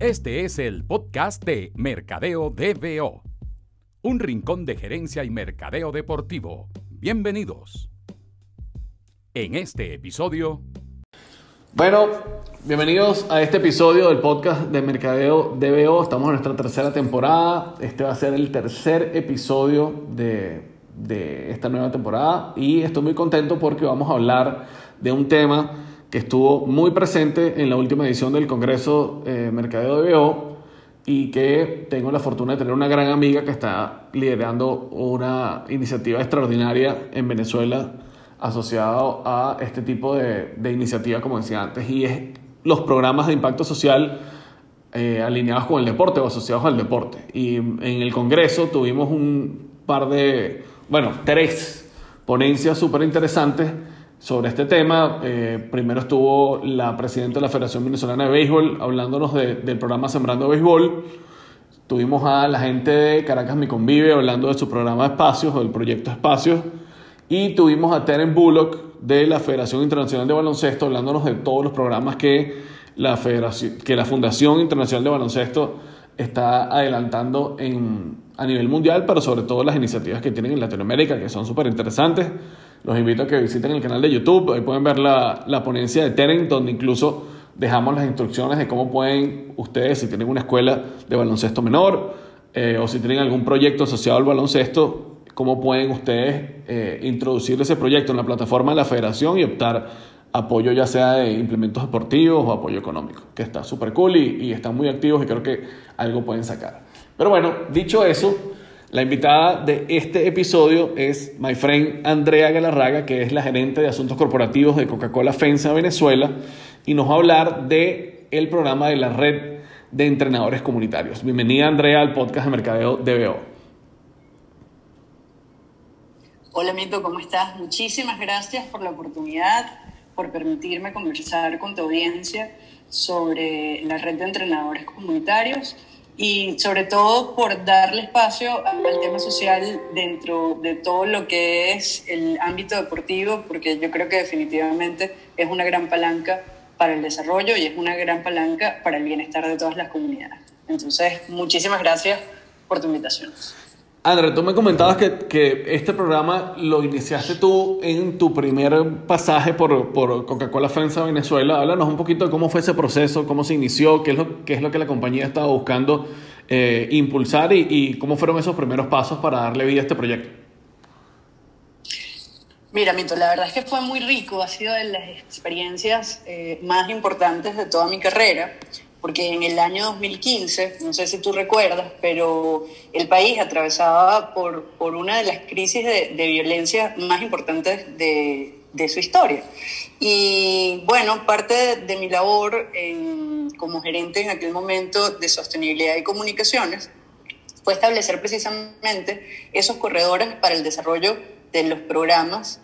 Este es el podcast de Mercadeo DBO, un rincón de gerencia y mercadeo deportivo. Bienvenidos. En este episodio... Bueno, bienvenidos a este episodio del podcast de Mercadeo DBO. Estamos en nuestra tercera temporada. Este va a ser el tercer episodio de, de esta nueva temporada y estoy muy contento porque vamos a hablar de un tema que estuvo muy presente en la última edición del Congreso eh, Mercadeo DBO y que tengo la fortuna de tener una gran amiga que está liderando una iniciativa extraordinaria en Venezuela asociado a este tipo de, de iniciativas, como decía antes, y es los programas de impacto social eh, alineados con el deporte o asociados al deporte. Y en el Congreso tuvimos un par de, bueno, tres ponencias súper interesantes sobre este tema. Eh, primero estuvo la presidenta de la Federación Venezolana de Béisbol hablándonos del programa Sembrando Béisbol. Tuvimos a la gente de Caracas Mi Convive hablando de su programa de espacios o del proyecto Espacios. Y tuvimos a Teren Bullock de la Federación Internacional de Baloncesto hablándonos de todos los programas que la, Federación, que la Fundación Internacional de Baloncesto está adelantando en, a nivel mundial, pero sobre todo las iniciativas que tienen en Latinoamérica, que son súper interesantes. Los invito a que visiten el canal de YouTube, ahí pueden ver la, la ponencia de Teren, donde incluso dejamos las instrucciones de cómo pueden ustedes, si tienen una escuela de baloncesto menor eh, o si tienen algún proyecto asociado al baloncesto, cómo pueden ustedes eh, introducir ese proyecto en la plataforma de la federación y optar apoyo ya sea de implementos deportivos o apoyo económico, que está súper cool y, y, están muy activos y creo que algo pueden sacar. Pero bueno, dicho eso, la invitada de este episodio es my friend Andrea Galarraga, que es la gerente de asuntos corporativos de Coca-Cola FENSA Venezuela, y nos va a hablar de el programa de la red de entrenadores comunitarios. Bienvenida Andrea al podcast de Mercadeo DBO. Hola Mito, ¿cómo estás? Muchísimas gracias por la oportunidad, por permitirme conversar con tu audiencia sobre la red de entrenadores comunitarios y sobre todo por darle espacio al tema social dentro de todo lo que es el ámbito deportivo, porque yo creo que definitivamente es una gran palanca para el desarrollo y es una gran palanca para el bienestar de todas las comunidades. Entonces, muchísimas gracias por tu invitación. André, tú me comentabas que, que, este programa lo iniciaste tú en tu primer pasaje por, por Coca-Cola FENSA Venezuela. Háblanos un poquito de cómo fue ese proceso, cómo se inició, qué es lo, qué es lo que la compañía estaba buscando eh, impulsar y, y, cómo fueron esos primeros pasos para darle vida a este proyecto. Mira, Mito, la verdad es que fue muy rico, ha sido de las experiencias eh, más importantes de toda mi carrera porque en el año 2015, no sé si tú recuerdas, pero el país atravesaba por, por una de las crisis de, de violencia más importantes de, de, su historia. Y bueno, parte de, de mi labor en, como gerente en aquel momento de sostenibilidad y comunicaciones fue establecer precisamente esos corredores para el desarrollo de los programas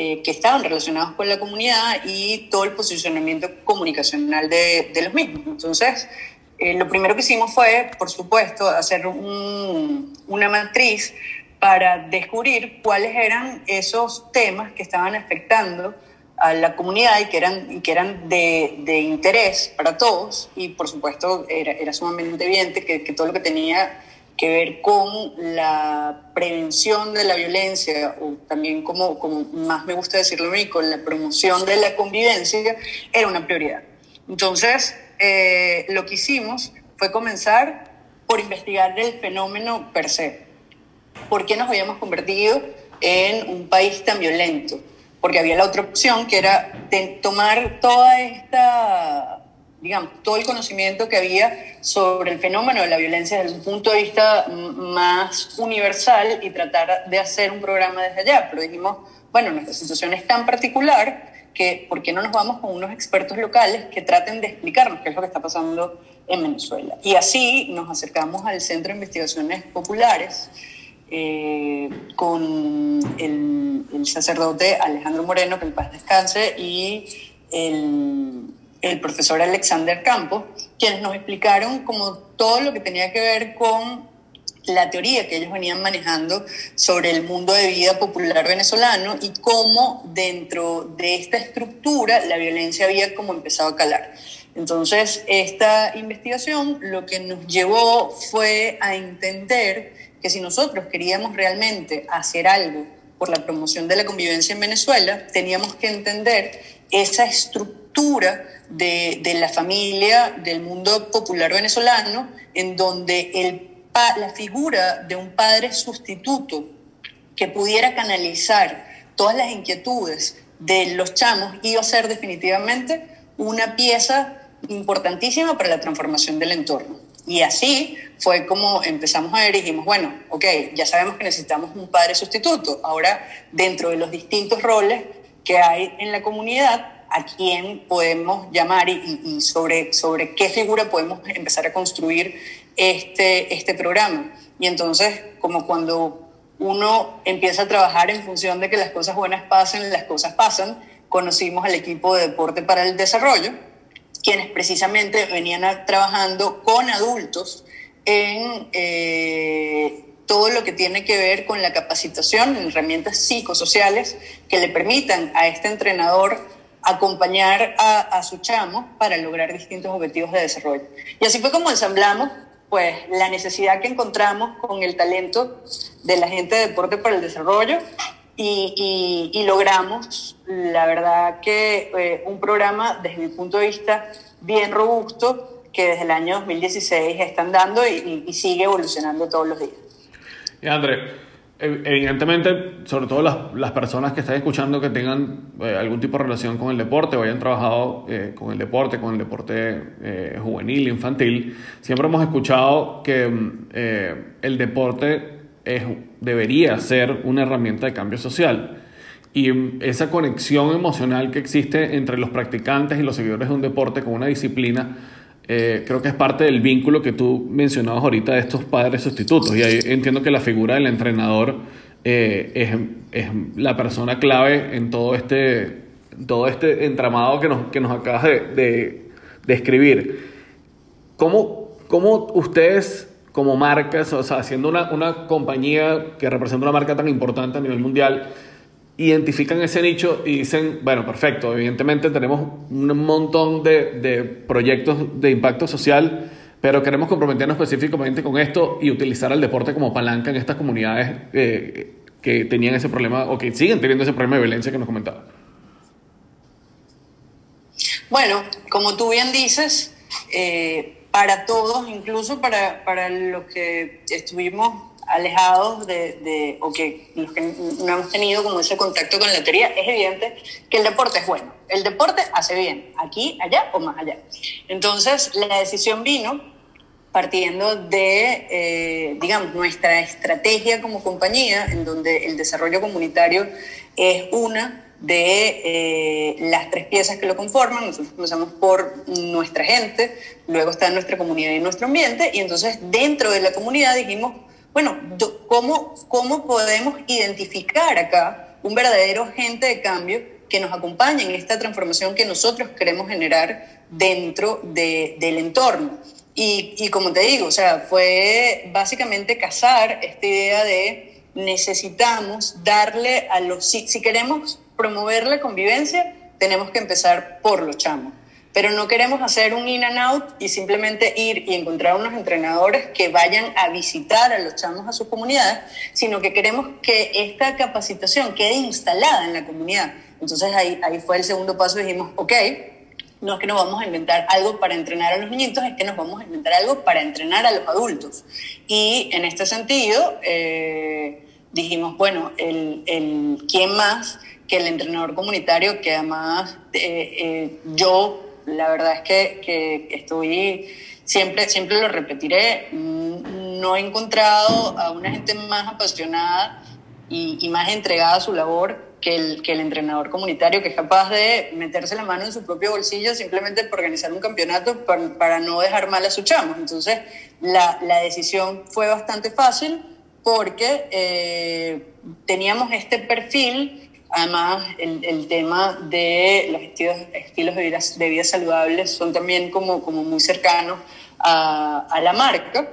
eh, que estaban relacionados con la comunidad y todo el posicionamiento comunicacional de, los mismos. Entonces, eh, lo primero que hicimos fue, por supuesto, hacer un, una matriz para descubrir cuáles eran esos temas que estaban afectando a la comunidad y que eran, y que eran de, interés para todos. Y por supuesto era, sumamente evidente que todo lo que tenía que ver con la prevención de la violencia, o también como, como más me gusta decirlo a mí, con la promoción de la convivencia, era una prioridad. Entonces, eh, lo que hicimos fue comenzar por investigar el fenómeno per se. ¿Por qué nos habíamos convertido en un país tan violento? Porque había la otra opción, que era de tomar toda esta digamos, todo el conocimiento que había sobre el fenómeno de la violencia desde un punto de vista más universal y tratar de hacer un programa desde allá. Pero dijimos, bueno, nuestra situación es tan particular que ¿por qué no nos vamos con unos expertos locales que traten de explicarnos qué es lo que está pasando en Venezuela? Y así nos acercamos al Centro de Investigaciones Populares eh, con el, el sacerdote Alejandro Moreno, que en paz descanse, y el el profesor Alexander Campos, quienes nos explicaron como todo lo que tenía que ver con la teoría que ellos venían manejando sobre el mundo de vida popular venezolano y cómo dentro de esta estructura la violencia había como empezado a calar. Entonces, esta investigación lo que nos llevó fue a entender que si nosotros queríamos realmente hacer algo por la promoción de la convivencia en Venezuela, teníamos que entender esa estructura de, de la familia, del mundo popular venezolano, en donde el, la figura de un padre sustituto que pudiera canalizar todas las inquietudes de los chamos iba a ser definitivamente una pieza importantísima para la transformación del entorno. Y así fue como empezamos a ver y dijimos, bueno, ok, ya sabemos que necesitamos un padre sustituto. Ahora, dentro de los distintos roles que hay en la comunidad, a quién podemos llamar y, sobre, sobre qué figura podemos empezar a construir este, este programa. Y entonces, como cuando uno empieza a trabajar en función de que las cosas buenas pasen, las cosas pasan, conocimos al equipo de Deporte para el Desarrollo, quienes precisamente venían trabajando con adultos en eh, todo lo que tiene que ver con la capacitación en herramientas psicosociales que le permitan a este entrenador acompañar a, a, su chamo para lograr distintos objetivos de desarrollo. Y así fue como ensamblamos pues, la necesidad que encontramos con el talento de la gente de Deporte para el Desarrollo y, y, logramos, la verdad que eh, un programa desde mi punto de vista bien robusto que desde el año 2016 están dando y, y sigue evolucionando todos los días. Y Evidentemente, sobre todo las, las, personas que están escuchando que tengan eh, algún tipo de relación con el deporte o hayan trabajado eh, con el deporte, con el deporte eh, juvenil, infantil, siempre hemos escuchado que el deporte es, debería ser una herramienta de cambio social. Y esa conexión emocional que existe entre los practicantes y los seguidores de un deporte con una disciplina eh, creo que es parte del vínculo que tú mencionabas ahorita de estos padres sustitutos. Y ahí entiendo que la figura del entrenador eh, es, es, la persona clave en todo este, todo este entramado que nos, que nos acabas de, de, de. ¿Cómo, ¿Cómo, ustedes, como marcas, o sea, siendo una, una compañía que representa una marca tan importante a nivel mundial, identifican ese nicho y dicen, bueno, perfecto, evidentemente tenemos un montón de, de, proyectos de impacto social, pero queremos comprometernos específicamente con esto y utilizar el deporte como palanca en estas comunidades eh, que tenían ese problema o que siguen teniendo ese problema de violencia que nos comentaba. Bueno, como tú bien dices, eh, para todos, incluso para, para los que estuvimos alejados de, o que que no hemos tenido como ese contacto con la teoría, es evidente que el deporte es bueno. El deporte hace bien, aquí, allá o más allá. Entonces, la decisión vino partiendo de, eh, digamos, nuestra estrategia como compañía, en donde el desarrollo comunitario es una de eh, las tres piezas que lo conforman. Nosotros comenzamos por nuestra gente, luego está nuestra comunidad y nuestro ambiente, y entonces dentro de la comunidad dijimos, bueno, ¿cómo, ¿cómo podemos identificar acá un verdadero agente de cambio que nos acompañe en esta transformación que nosotros queremos generar dentro de, del entorno? Y, como te digo, o sea, fue básicamente casar esta idea de necesitamos darle a los... Si, si queremos promover la convivencia, tenemos que empezar por los chamos pero no queremos hacer un in and out y simplemente ir y encontrar unos entrenadores que vayan a visitar a los chamos a sus comunidades, sino que queremos que esta capacitación quede instalada en la comunidad. Entonces ahí, ahí fue el segundo paso, dijimos, ok, no es que nos vamos a inventar algo para entrenar a los niñitos, es que nos vamos a inventar algo para entrenar a los adultos. Y en este sentido, eh, dijimos, bueno, el, el, ¿quién más que el entrenador comunitario que además eh, eh, yo la verdad es que, que estoy, siempre, siempre lo repetiré, mm, no he encontrado a una gente más apasionada y, y más entregada a su labor que el, que el, entrenador comunitario, que es capaz de meterse la mano en su propio bolsillo simplemente por organizar un campeonato para, para no dejar mal a su chamo. Entonces, la, la decisión fue bastante fácil porque eh, teníamos este perfil Además, el, el, tema de los estilos, estilos de, vida, de, vida, saludables son también como, como muy cercanos a, a, la marca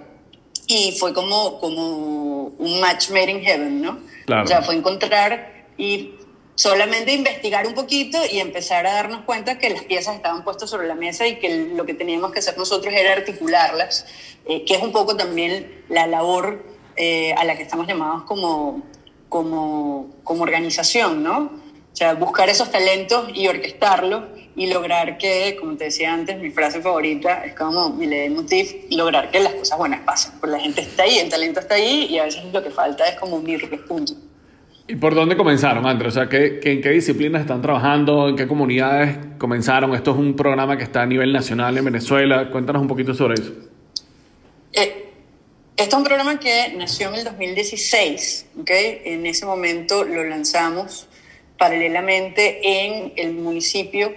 y fue como, como un match made in heaven, ¿no? Claro. O sea, fue encontrar y solamente investigar un poquito y empezar a darnos cuenta que las piezas estaban puestas sobre la mesa y que lo que teníamos que hacer nosotros era articularlas, eh, que es un poco también la labor eh, a la que estamos llamados como, como, como organización, ¿no? O sea, buscar esos talentos y orquestarlos y lograr que, como te decía antes, mi frase favorita es como mi motif, lograr que las cosas buenas pasen. Porque la gente está ahí, el talento está ahí y a veces lo que falta es como unir los puntos. ¿Y por dónde comenzaron, Andrés? O sea, ¿qué, ¿en qué disciplinas están trabajando? ¿En qué comunidades comenzaron? Esto es un programa que está a nivel nacional en Venezuela. Cuéntanos un poquito sobre eso. Eh, este es un programa que nació en el 2016. ¿okay? En ese momento lo lanzamos paralelamente en el municipio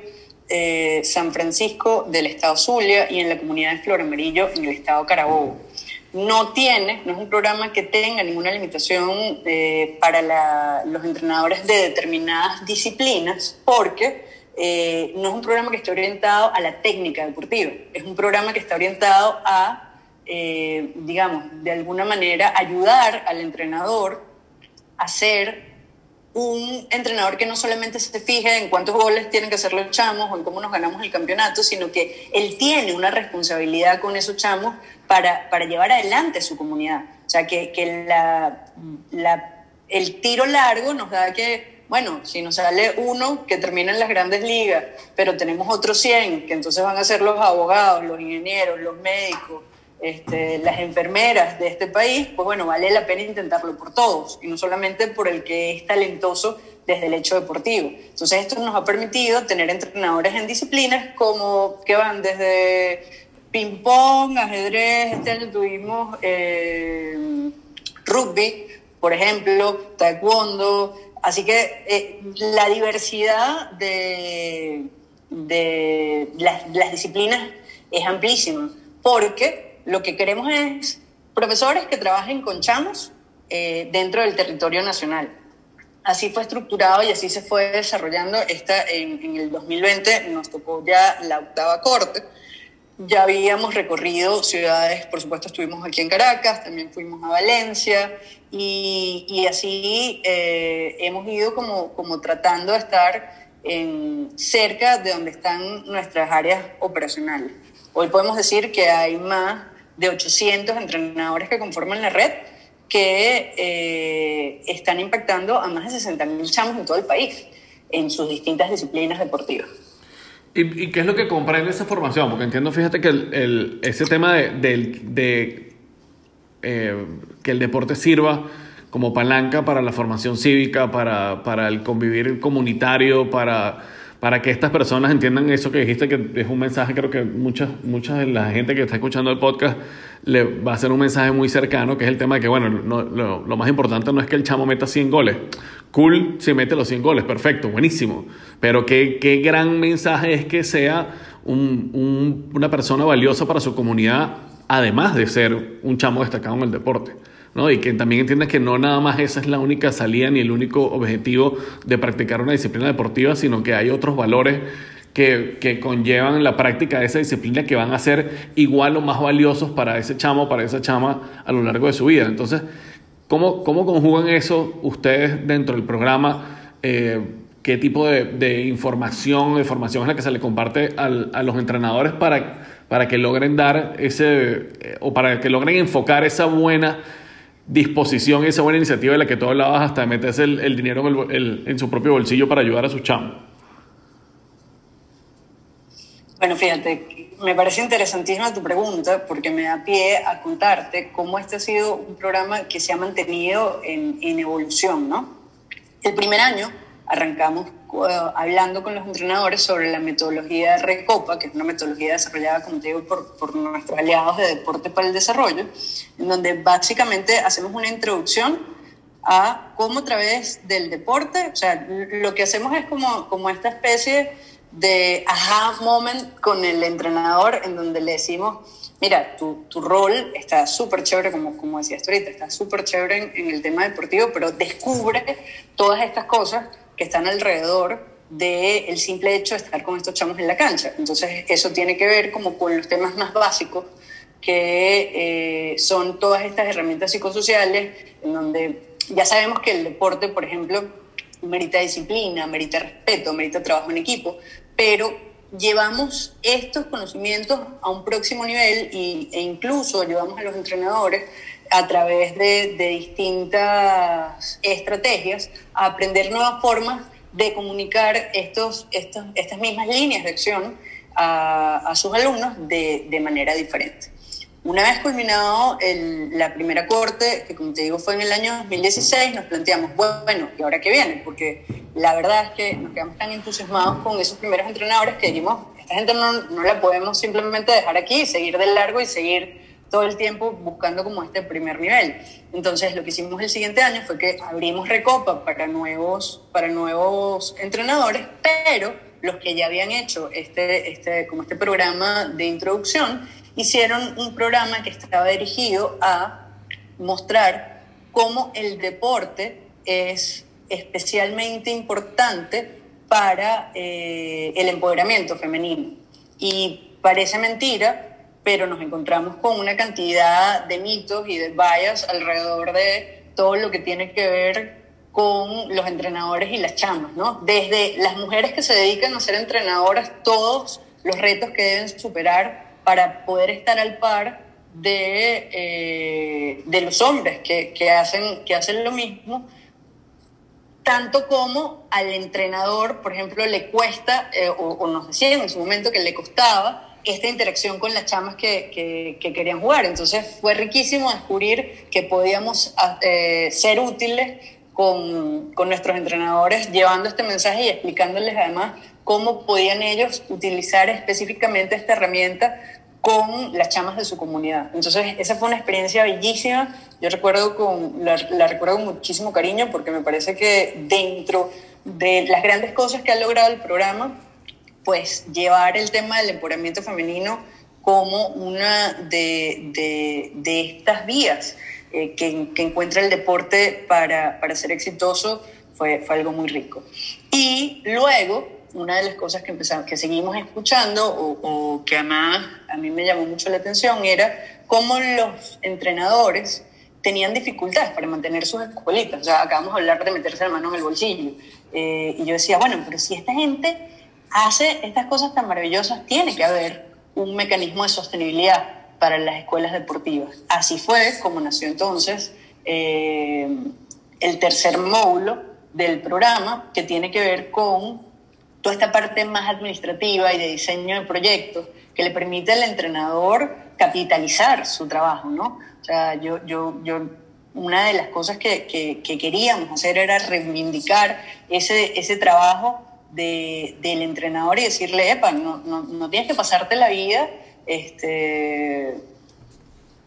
eh, San Francisco del estado Zulia y en la comunidad de Flor Amarillo en el estado Carabobo no tiene, no es un programa que tenga ninguna limitación eh, para los entrenadores de determinadas disciplinas, porque eh, no es un programa que esté orientado a la técnica deportiva, es un programa que está orientado a, eh, digamos, de alguna manera ayudar al entrenador a ser un entrenador que no solamente se fije en cuántos goles tienen que hacer los chamos o en cómo nos ganamos el campeonato, sino que él tiene una responsabilidad con esos chamos para, para llevar adelante su comunidad. O sea, que, que la, la, el tiro largo nos da que, bueno, si nos sale uno que termina en las grandes ligas, pero tenemos otros 100, que entonces van a ser los abogados, los ingenieros, los médicos, este, las enfermeras de este país, pues bueno, vale la pena intentarlo por todos y no solamente por el que es talentoso desde el hecho deportivo. Entonces esto nos ha permitido tener entrenadores en disciplinas como que van desde ping-pong, ajedrez, este año tuvimos eh, rugby, por ejemplo, taekwondo, así que eh, la diversidad de, de las, las disciplinas es amplísima, porque lo que queremos es profesores que trabajen con chamos eh, dentro del territorio nacional. Así fue estructurado y así se fue desarrollando. Esta, en, el 2020 nos tocó ya la octava corte. Ya habíamos recorrido ciudades, por supuesto estuvimos aquí en Caracas, también fuimos a Valencia y, y así eh, hemos ido como, como tratando de estar en, cerca de donde están nuestras áreas operacionales. Hoy podemos decir que hay más de 800 entrenadores que conforman la red que eh, están impactando a más de 60.000 chamos en todo el país en sus distintas disciplinas deportivas. ¿Y, qué es lo que comprende esa formación? Porque entiendo, fíjate que el, ese tema de, de, eh, que el deporte sirva como palanca para la formación cívica, para, para el convivir comunitario, para para que estas personas entiendan eso que dijiste, que es un mensaje, creo que mucha, mucha de la gente que está escuchando el podcast le va a ser un mensaje muy cercano, que es el tema de que, bueno, lo, más importante no es que el chamo meta 100 goles. Cool si mete los 100 goles, perfecto, buenísimo. Pero qué, qué gran mensaje es que sea un, una persona valiosa para su comunidad, además de ser un chamo destacado en el deporte. Y que también entiendas que no nada más esa es la única salida ni el único objetivo de practicar una disciplina deportiva, sino que hay otros valores que, que, conllevan la práctica de esa disciplina que van a ser igual o más valiosos para ese chamo para esa chama a lo largo de su vida. Entonces, ¿cómo, cómo conjugan eso ustedes dentro del programa? Eh, ¿Qué tipo de, de, información, de formación es la que se le comparte al, a los entrenadores para, para que logren dar ese, eh, o para que logren enfocar esa buena disposición esa buena iniciativa de la que tú hablabas hasta de meterse el, dinero en, su propio bolsillo para ayudar a su chamo. Bueno, fíjate, me parece interesantísima tu pregunta porque me da pie a contarte cómo este ha sido un programa que se ha mantenido en, en evolución, ¿no? El primer año arrancamos hablando con los entrenadores sobre la metodología de Recopa, que es una metodología desarrollada, como te digo, por, por, nuestros aliados de Deporte para el Desarrollo, en donde básicamente hacemos una introducción a cómo a través del deporte, o sea, lo que hacemos es como, como esta especie de aha moment con el entrenador, en donde le decimos, mira, tu, tu rol está súper chévere, como, como decías tú ahorita, está súper chévere en, en el tema deportivo, pero descubre todas estas cosas que están alrededor del el simple hecho de estar con estos chamos en la cancha. Entonces, eso tiene que ver como con los temas más básicos, que eh, son todas estas herramientas psicosociales, en donde ya sabemos que el deporte, por ejemplo, merita disciplina, merita respeto, merita trabajo en equipo, pero llevamos estos conocimientos a un próximo nivel y, e incluso llevamos a los entrenadores a través de, distintas estrategias a aprender nuevas formas de comunicar estos, estos, estas mismas líneas de acción a, sus alumnos de, de manera diferente. Una vez culminado la primera corte, que como te digo fue en el año 2016, nos planteamos, bueno, ¿y ahora qué viene? Porque la verdad es que nos quedamos tan entusiasmados con esos primeros entrenadores que dijimos, esta gente no, no la podemos simplemente dejar aquí, seguir de largo y seguir todo el tiempo buscando como este primer nivel. Entonces lo que hicimos el siguiente año fue que abrimos Recopa para nuevos, para nuevos entrenadores, pero los que ya habían hecho este, este, como este programa de introducción, hicieron un programa que estaba dirigido a mostrar cómo el deporte es especialmente importante para eh, el empoderamiento femenino. Y parece mentira, pero nos encontramos con una cantidad de mitos y de vallas alrededor de todo lo que tiene que ver con los entrenadores y las chamas, ¿no? Desde las mujeres que se dedican a ser entrenadoras, todos los retos que deben superar para poder estar al par de, eh, de los hombres que, que, hacen, que hacen lo mismo, tanto como al entrenador, por ejemplo, le cuesta, eh, o, nos decían en su momento que le costaba esta interacción con las chamas que, que, querían jugar. Entonces fue riquísimo descubrir que podíamos eh, ser útiles con, con, nuestros entrenadores llevando este mensaje y explicándoles además cómo podían ellos utilizar específicamente esta herramienta con las chamas de su comunidad. Entonces, esa fue una experiencia bellísima. Yo recuerdo con, la, recuerdo con muchísimo cariño porque me parece que dentro de las grandes cosas que ha logrado el programa, pues llevar el tema del empoderamiento femenino como una de, de, estas vías eh, que, que, encuentra el deporte para, para ser exitoso fue, fue algo muy rico. Y luego, una de las cosas que, empezamos, que seguimos escuchando o, que además a mí me llamó mucho la atención era cómo los entrenadores tenían dificultades para mantener sus escuelitas. O sea, acabamos de hablar de meterse la mano en el bolsillo. Eh, y yo decía, bueno, pero si esta gente hace estas cosas tan maravillosas, tiene que haber un mecanismo de sostenibilidad para las escuelas deportivas. Así fue como nació entonces eh, el tercer módulo del programa que tiene que ver con toda esta parte más administrativa y de diseño de proyectos que le permite al entrenador capitalizar su trabajo, ¿no? O sea, yo, yo, yo una de las cosas que, que, queríamos hacer era reivindicar ese, ese trabajo de, del entrenador y decirle, epa, no, no, no, tienes que pasarte la vida este,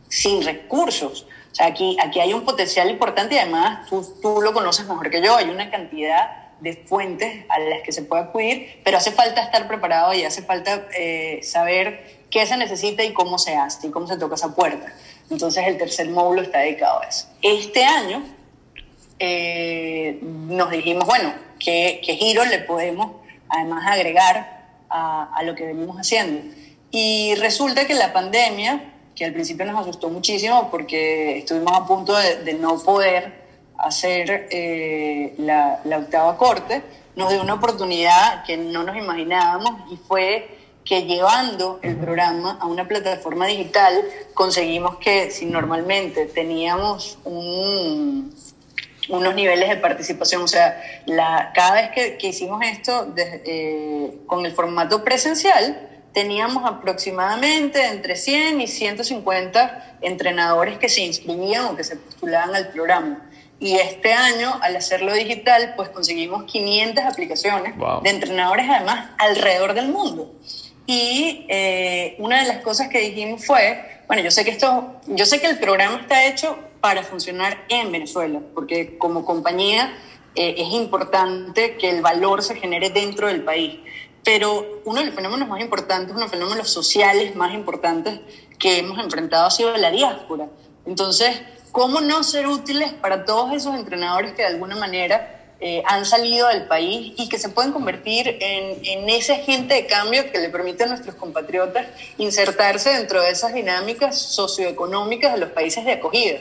sin recursos. O sea, aquí, aquí hay un potencial importante y además tú, tú lo conoces mejor que yo, hay una cantidad de fuentes a las que se puede acudir, pero hace falta estar preparado y hace falta eh, saber qué se necesita y cómo se hace y cómo se toca esa puerta. Entonces el tercer módulo está dedicado a eso. Este año eh, nos dijimos, bueno, ¿qué, ¿qué, giro le podemos además agregar a, a, lo que venimos haciendo? Y resulta que la pandemia, que al principio nos asustó muchísimo porque estuvimos a punto de, de no poder hacer eh, la, la, octava corte, nos dio una oportunidad que no nos imaginábamos y fue que llevando el programa a una plataforma digital conseguimos que si normalmente teníamos un, unos niveles de participación, o sea, la, cada vez que, que hicimos esto eh, con el formato presencial, teníamos aproximadamente entre 100 y 150 entrenadores que se inscribían o que se postulaban al programa. Y este año, al hacerlo digital, pues conseguimos 500 aplicaciones de entrenadores además alrededor del mundo. Y eh, una de las cosas que dijimos fue, bueno, yo sé que esto, yo sé que el programa está hecho para funcionar en Venezuela, porque como compañía eh, es importante que el valor se genere dentro del país. Pero uno de los fenómenos más importantes, uno de los fenómenos sociales más importantes que hemos enfrentado ha sido la diáspora. Entonces, ¿Cómo no ser útiles para todos esos entrenadores que de alguna manera eh, han salido del país y que se pueden convertir en, en ese agente de cambio que le permite a nuestros compatriotas insertarse dentro de esas dinámicas socioeconómicas de los países de acogida?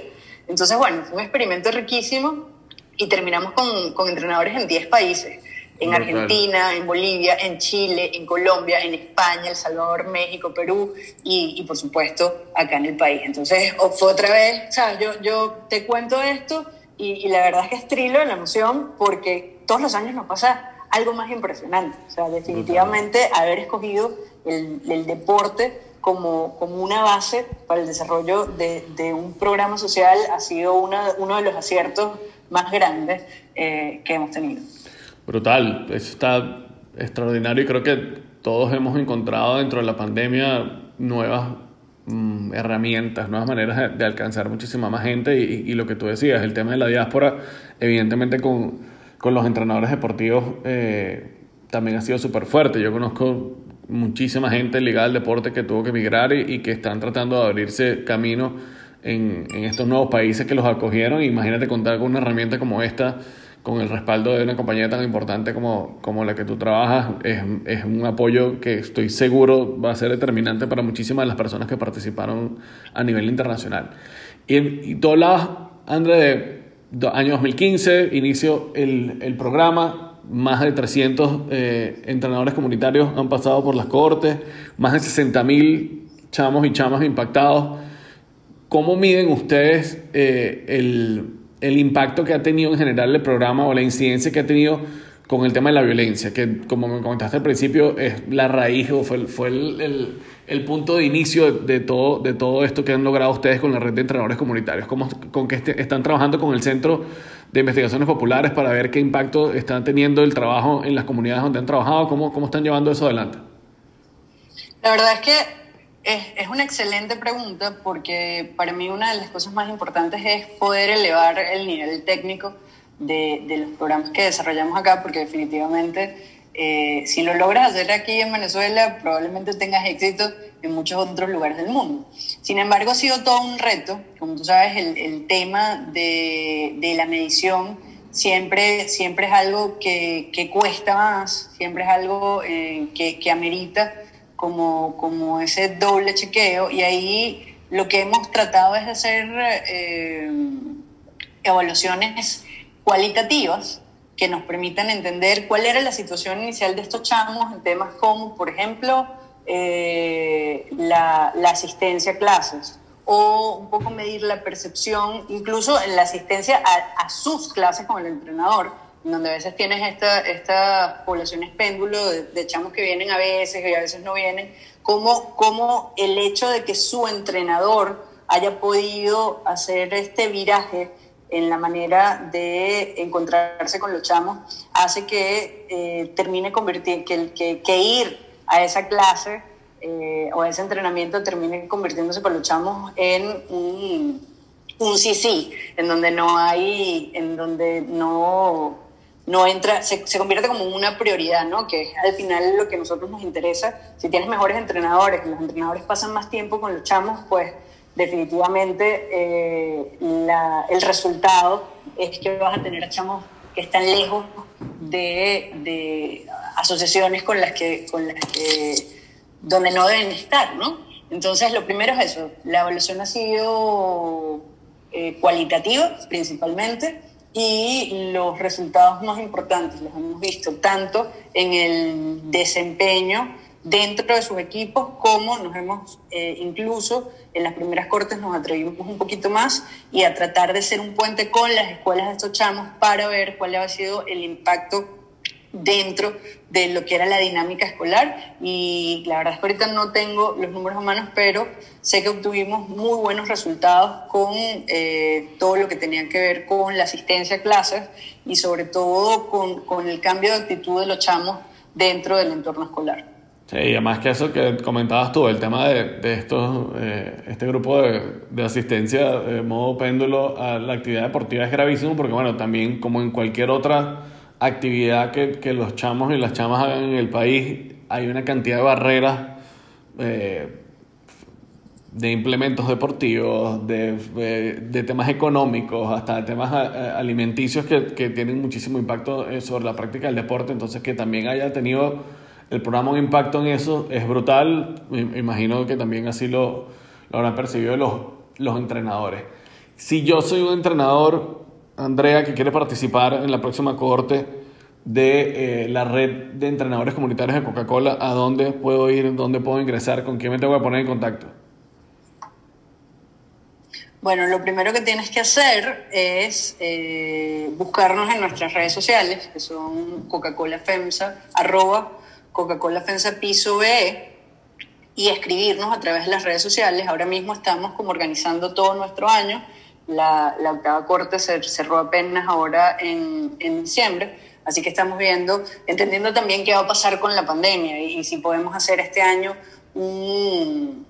Entonces, bueno, fue un experimento riquísimo y terminamos con, con entrenadores en 10 países en Argentina, en Bolivia, en Chile, en Colombia, en España, El Salvador, México, Perú y, y por supuesto acá en el país. Entonces fue otra vez, ¿sabes? Yo, yo te cuento esto y, la verdad es que es trilo la emoción porque todos los años nos pasa algo más impresionante. O sea, definitivamente haber escogido el, el deporte como, como, una base para el desarrollo de, de, un programa social ha sido una, uno de los aciertos más grandes eh, que hemos tenido. Brutal, eso está extraordinario y creo que todos hemos encontrado dentro de la pandemia nuevas mm, herramientas, nuevas maneras de, alcanzar muchísima más gente y, lo que tú decías, el tema de la diáspora, evidentemente con, con los entrenadores deportivos eh, también ha sido súper fuerte. Yo conozco muchísima gente ligada al deporte que tuvo que emigrar y, y que están tratando de abrirse camino en, en, estos nuevos países que los acogieron. Imagínate contar con una herramienta como esta con el respaldo de una compañía tan importante como, como la que tú trabajas, es, es, un apoyo que estoy seguro va a ser determinante para muchísimas de las personas que participaron a nivel internacional. Y, y tú hablabas, André, de año 2015, inicio el, el programa, más de 300 eh, entrenadores comunitarios han pasado por las cortes, más de 60 mil chamos y chamas impactados. ¿Cómo miden ustedes eh, el el impacto que ha tenido en general el programa o la incidencia que ha tenido con el tema de la violencia, que como me comentaste al principio es la raíz o fue, fue el, el, punto de inicio de, todo, de todo esto que han logrado ustedes con la red de entrenadores comunitarios, ¿Cómo, con que este, están trabajando con el Centro de Investigaciones Populares para ver qué impacto están teniendo el trabajo en las comunidades donde han trabajado, cómo, cómo están llevando eso adelante. La verdad es que es, es, una excelente pregunta porque para mí una de las cosas más importantes es poder elevar el nivel técnico de, de los programas que desarrollamos acá, porque definitivamente eh, si lo logras hacer aquí en Venezuela, probablemente tengas éxito en muchos otros lugares del mundo. Sin embargo, ha sido todo un reto. Como tú sabes, el, el tema de, de, la medición siempre, siempre es algo que, que cuesta más, siempre es algo eh, que, que amerita como, como ese doble chequeo y ahí lo que hemos tratado es de hacer eh, evaluaciones cualitativas que nos permitan entender cuál era la situación inicial de estos chamos en temas como, por ejemplo, eh, la, la, asistencia a clases o un poco medir la percepción, incluso en la asistencia a, a sus clases con el entrenador donde a veces tienes estas esta poblaciones péndulo de, chamos que vienen a veces y a veces no vienen, como, como el hecho de que su entrenador haya podido hacer este viraje en la manera de encontrarse con los chamos hace que eh, termine convertir, que, que, que, ir a esa clase eh, o a ese entrenamiento termine convirtiéndose para los chamos en un, un sí sí, en donde no hay, en donde no no entra, se, se, convierte como una prioridad, ¿no? Que es al final lo que a nosotros nos interesa. Si tienes mejores entrenadores, los entrenadores pasan más tiempo con los chamos, pues definitivamente eh, el resultado es que vas a tener chamos que están lejos de, asociaciones con las que, con las que, donde no deben estar, ¿no? Entonces, lo primero es eso, la evaluación ha sido eh, cualitativa principalmente, y los resultados más importantes los hemos visto tanto en el desempeño dentro de sus equipos como nos hemos eh, incluso en las primeras cortes nos atrevimos un poquito más y a tratar de ser un puente con las escuelas de estos chamos para ver cuál ha sido el impacto dentro de lo que era la dinámica escolar y la verdad es que ahorita no tengo los números humanos, pero sé que obtuvimos muy buenos resultados con eh, todo lo que tenía que ver con la asistencia a clases y sobre todo con, con el cambio de actitud de los chamos dentro del entorno escolar. Sí, y además que eso que comentabas tú, el tema de, de estos, eh, este grupo de, de asistencia de modo péndulo a la actividad deportiva es gravísimo porque, bueno, también como en cualquier otra actividad que, que, los chamos y las chamas hagan en el país, hay una cantidad de barreras eh, de implementos deportivos, de, de, temas económicos, hasta de temas eh, alimenticios que, que, tienen muchísimo impacto eh, sobre la práctica del deporte. Entonces, que también haya tenido el programa un impacto en eso es brutal. Me imagino que también así lo, lo habrán percibido los, los entrenadores. Si yo soy un entrenador Andrea, que quiere participar en la próxima cohorte de eh, la red de entrenadores comunitarios de Coca-Cola, ¿a dónde puedo ir? ¿Dónde puedo ingresar? ¿Con quién me tengo que poner en contacto? Bueno, lo primero que tienes que hacer es eh, buscarnos en nuestras redes sociales, que son Coca-Cola FEMSA, arroba Coca-Cola FEMSA Piso B, y escribirnos a través de las redes sociales. Ahora mismo estamos como organizando todo nuestro año. La, la octava corte se cerró apenas ahora en, en diciembre, así que estamos viendo, entendiendo también qué va a pasar con la pandemia y, y si podemos hacer este año un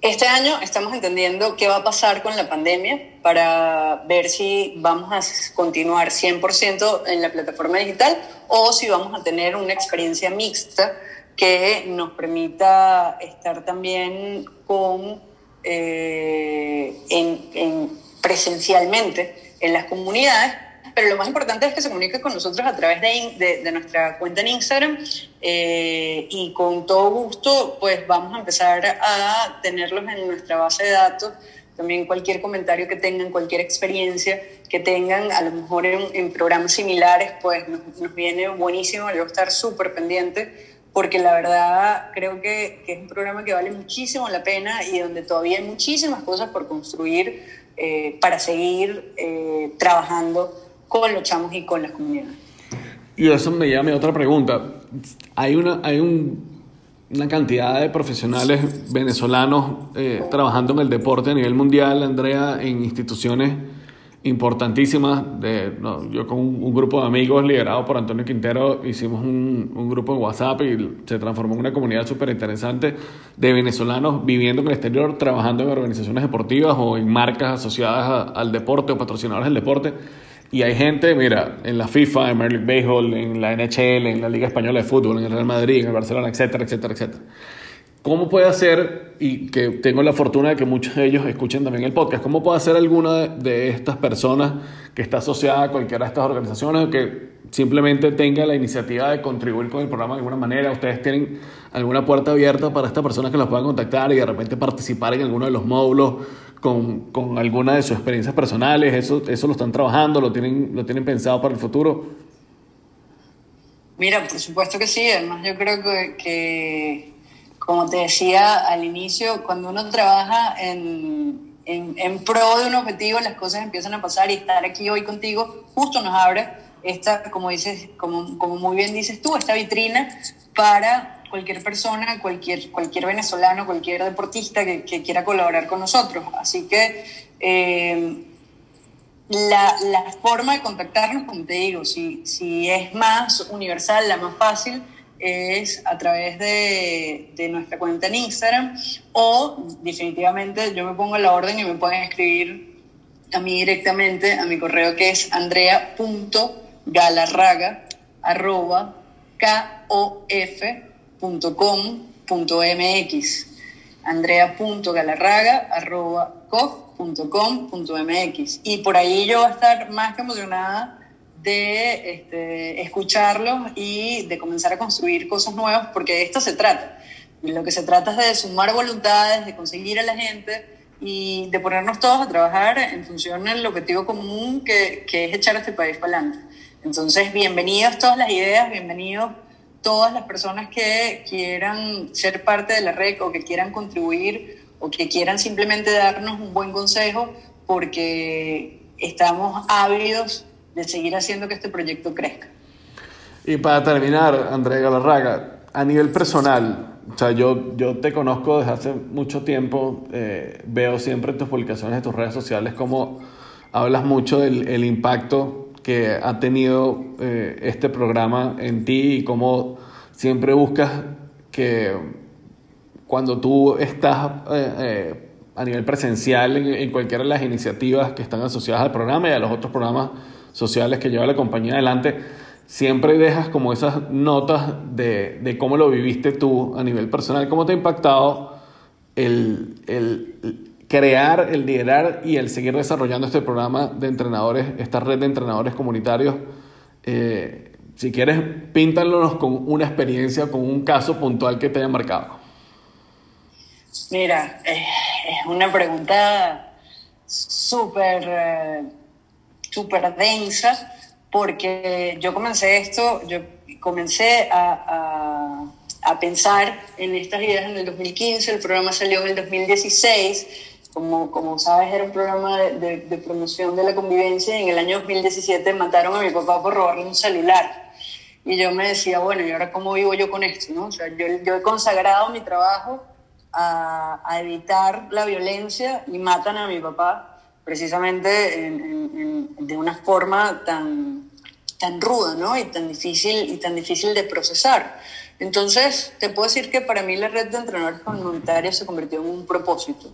este año estamos entendiendo qué va a pasar con la pandemia para ver si vamos a continuar 100% en la plataforma digital o si vamos a tener una experiencia mixta que nos permita estar también con, eh, en, en, presencialmente en las comunidades pero lo más importante es que se comunique con nosotros a través de, de, de nuestra cuenta en Instagram eh, y con todo gusto pues vamos a empezar a tenerlos en nuestra base de datos. También cualquier comentario que tengan, cualquier experiencia que tengan, a lo mejor en, en programas similares, pues nos, nos viene buenísimo. Yo estar súper pendiente porque la verdad creo que, que, es un programa que vale muchísimo la pena y donde todavía hay muchísimas cosas por construir eh, para seguir eh, trabajando con los chamos y con las comunidades. Y eso me llama a otra pregunta. Hay una, hay un, una cantidad de profesionales venezolanos eh, trabajando en el deporte a nivel mundial, Andrea, en instituciones importantísimas. De, no, yo con un, un, grupo de amigos liderado por Antonio Quintero hicimos un, un grupo en WhatsApp y se transformó en una comunidad súper interesante de venezolanos viviendo en el exterior, trabajando en organizaciones deportivas o en marcas asociadas a, al deporte o patrocinadores del deporte y hay gente, mira, en la FIFA, en Major League Baseball, en la NHL, en la Liga Española de Fútbol, en el Real Madrid, en el Barcelona, etcétera, etcétera, etcétera. ¿Cómo puede hacer, y que tengo la fortuna de que muchos de ellos escuchen también el podcast, cómo puede hacer alguna de estas personas que está asociada a cualquiera de estas organizaciones o que simplemente tenga la iniciativa de contribuir con el programa de alguna manera? ¿Ustedes tienen alguna puerta abierta para estas personas que las puedan contactar y de repente participar en alguno de los módulos? con, con, alguna de sus experiencias personales? ¿Eso, ¿Eso lo están trabajando? ¿Lo tienen, ¿Lo tienen pensado para el futuro? Mira, por supuesto que sí. Además, yo creo que, que como te decía al inicio, cuando uno trabaja en, en, en, pro de un objetivo, las cosas empiezan a pasar y estar aquí hoy contigo justo nos abre esta, como, dices, como, como muy bien dices tú, esta vitrina para cualquier persona, cualquier, cualquier venezolano, cualquier deportista que, que quiera colaborar con nosotros. Así que eh, la, la, forma de contactarnos, como te digo, si, si es más universal, la más fácil, es a través de, de, nuestra cuenta en Instagram o definitivamente yo me pongo la orden y me pueden escribir a mí directamente a mi correo que es andrea.galarraga arroba K-O-F .com.mx andrea.galarraga.cof.com.mx y por ahí yo voy a estar más que emocionada de este, escucharlos y de comenzar a construir cosas nuevas porque de esto se trata. Lo que se trata es de sumar voluntades, de conseguir a la gente y de ponernos todos a trabajar en función del objetivo común que, que es echar a este país para adelante. Entonces, bienvenidos todas las ideas, bienvenidos todas las personas que quieran ser parte de la red o que quieran contribuir o que quieran simplemente darnos un buen consejo porque estamos ávidos de seguir haciendo que este proyecto crezca. Y para terminar, Andrea Galarraga, a nivel personal, o sea, yo, yo te conozco desde hace mucho tiempo, eh, veo siempre tus publicaciones, en tus redes sociales, cómo hablas mucho del el impacto que ha tenido eh, este programa en ti y cómo siempre buscas que cuando tú estás eh, eh, a nivel presencial en, en, cualquiera de las iniciativas que están asociadas al programa y a los otros programas sociales que lleva la compañía adelante, siempre dejas como esas notas de, de cómo lo viviste tú a nivel personal, cómo te ha impactado el, el crear, el liderar y el seguir desarrollando este programa de entrenadores, esta red de entrenadores comunitarios. Eh, si quieres, píntanos con una experiencia, con un caso puntual que te haya marcado. Mira, es una pregunta súper eh, súper densa, porque yo comencé esto, yo comencé a, a, pensar en estas ideas en el 2015, el programa salió en el 2016, como, como sabes era un programa de, de, promoción de la convivencia y en el año 2017 mataron a mi papá por robarle un celular. Y yo me decía, bueno, ¿y ahora cómo vivo yo con esto? ¿no? O sea, yo, yo he consagrado mi trabajo a, a, evitar la violencia y matan a mi papá precisamente de una forma tan, tan ruda ¿no? y, tan difícil, y tan difícil de procesar. Entonces, te puedo decir que para mí la red de entrenadores comunitarios se convirtió en un propósito.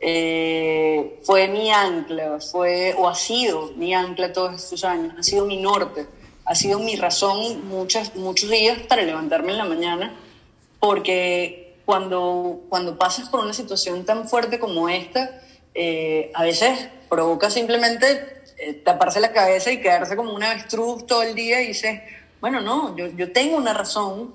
Eh, fue mi ancla, fue o ha sido mi ancla todos estos años, ha sido mi norte, ha sido mi razón muchos, muchos días para levantarme en la mañana, porque cuando, cuando pasas por una situación tan fuerte como esta, eh, a veces provoca simplemente eh, taparse la cabeza y quedarse como una avestruz todo el día y dices, bueno, no, yo, yo tengo una razón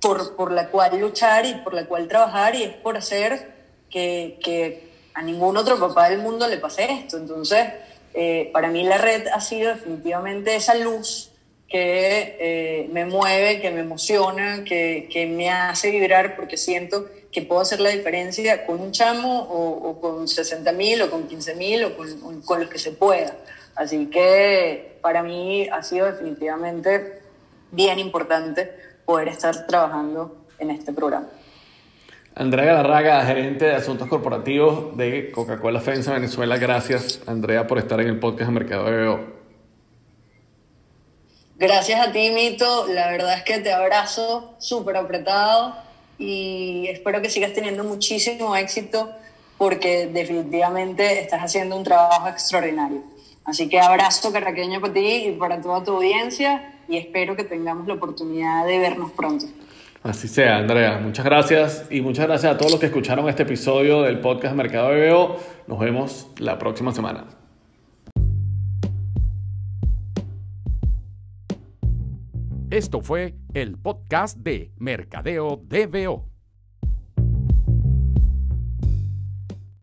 por, por, la cual luchar y por la cual trabajar y es por hacer que, que a ningún otro papá del mundo le pase esto. Entonces, eh, para mí la red ha sido definitivamente esa luz que eh, me mueve, que me emociona, que, que, me hace vibrar porque siento que puedo hacer la diferencia con un chamo o, con 60 mil o con 15 mil o con, con los que se pueda. Así que para mí ha sido definitivamente bien importante poder estar trabajando en este programa. Andrea Galarraga, gerente de asuntos corporativos de Coca-Cola FENSA Venezuela. Gracias, Andrea, por estar en el podcast de Mercado de Gracias a ti, Mito. La verdad es que te abrazo súper apretado y espero que sigas teniendo muchísimo éxito porque definitivamente estás haciendo un trabajo extraordinario. Así que abrazo carraqueño para ti y para toda tu audiencia y espero que tengamos la oportunidad de vernos pronto. Así sea, Andrea. Muchas gracias y muchas gracias a todos los que escucharon este episodio del podcast Mercado BBO. Nos vemos la próxima semana. Esto fue el podcast de Mercadeo DBO